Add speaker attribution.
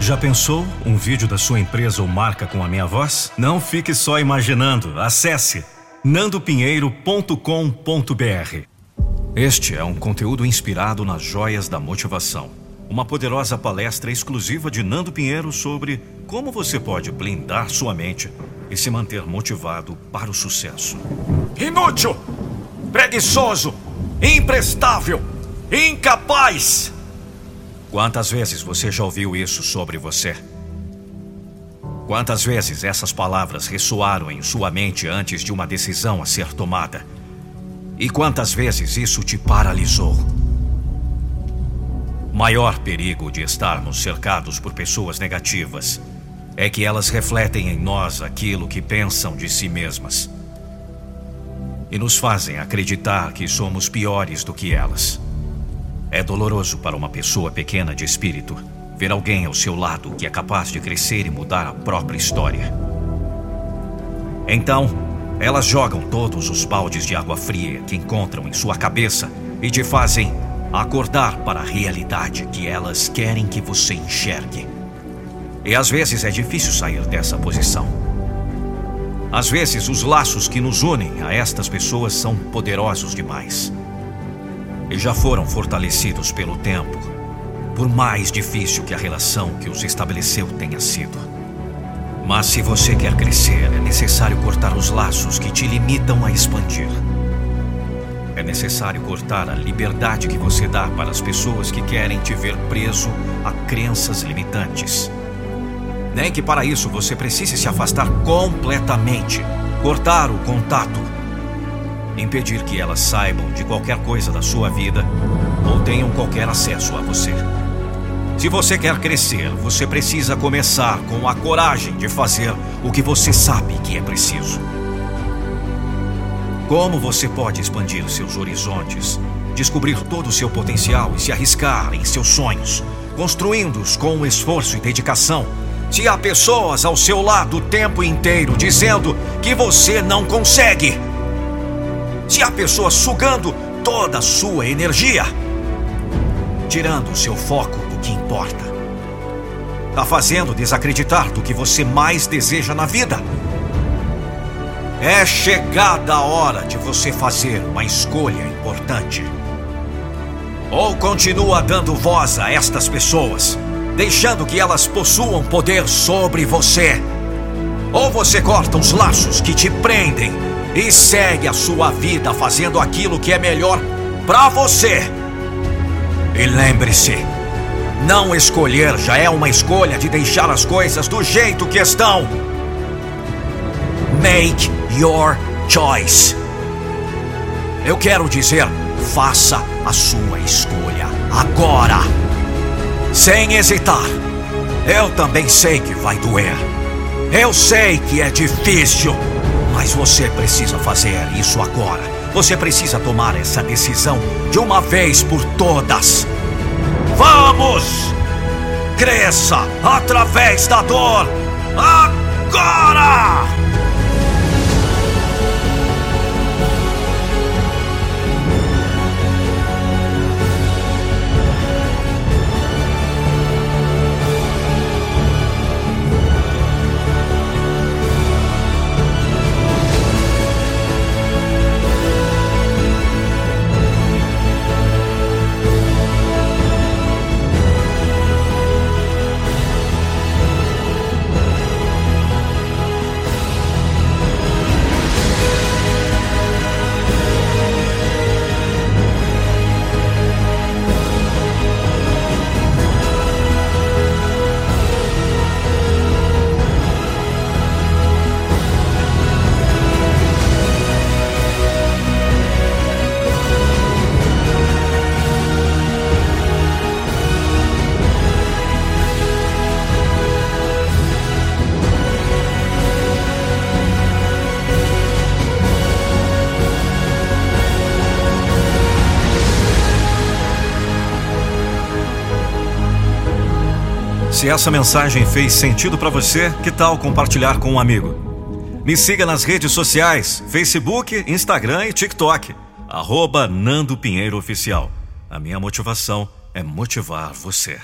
Speaker 1: Já pensou um vídeo da sua empresa ou marca com a minha voz? Não fique só imaginando. Acesse nandopinheiro.com.br. Este é um conteúdo inspirado nas joias da motivação. Uma poderosa palestra exclusiva de Nando Pinheiro sobre como você pode blindar sua mente e se manter motivado para o sucesso.
Speaker 2: Inútil! Preguiçoso! Imprestável! Incapaz!
Speaker 1: Quantas vezes você já ouviu isso sobre você? Quantas vezes essas palavras ressoaram em sua mente antes de uma decisão a ser tomada? E quantas vezes isso te paralisou? O maior perigo de estarmos cercados por pessoas negativas é que elas refletem em nós aquilo que pensam de si mesmas e nos fazem acreditar que somos piores do que elas. É doloroso para uma pessoa pequena de espírito ver alguém ao seu lado que é capaz de crescer e mudar a própria história. Então, elas jogam todos os baldes de água fria que encontram em sua cabeça e te fazem acordar para a realidade que elas querem que você enxergue. E às vezes é difícil sair dessa posição. Às vezes, os laços que nos unem a estas pessoas são poderosos demais e já foram fortalecidos pelo tempo, por mais difícil que a relação que os estabeleceu tenha sido. Mas se você quer crescer, é necessário cortar os laços que te limitam a expandir. É necessário cortar a liberdade que você dá para as pessoas que querem te ver preso a crenças limitantes. Nem que para isso você precise se afastar completamente, cortar o contato impedir que elas saibam de qualquer coisa da sua vida ou tenham qualquer acesso a você. Se você quer crescer, você precisa começar com a coragem de fazer o que você sabe que é preciso. Como você pode expandir seus horizontes, descobrir todo o seu potencial e se arriscar em seus sonhos, construindo-os com esforço e dedicação, se há pessoas ao seu lado o tempo inteiro dizendo que você não consegue? Se há pessoas sugando toda a sua energia, tirando o seu foco do que importa, está fazendo desacreditar do que você mais deseja na vida. É chegada a hora de você fazer uma escolha importante. Ou continua dando voz a estas pessoas, deixando que elas possuam poder sobre você. Ou você corta os laços que te prendem e segue a sua vida fazendo aquilo que é melhor para você. E lembre-se, não escolher já é uma escolha de deixar as coisas do jeito que estão. Make your choice. Eu quero dizer, faça a sua escolha agora. Sem hesitar. Eu também sei que vai doer. Eu sei que é difícil. Mas você precisa fazer isso agora. Você precisa tomar essa decisão de uma vez por todas. Vamos! Cresça através da dor agora! Se essa mensagem fez sentido para você, que tal compartilhar com um amigo? Me siga nas redes sociais, Facebook, Instagram e TikTok. Arroba Nando Pinheiro Oficial. A minha motivação é motivar você.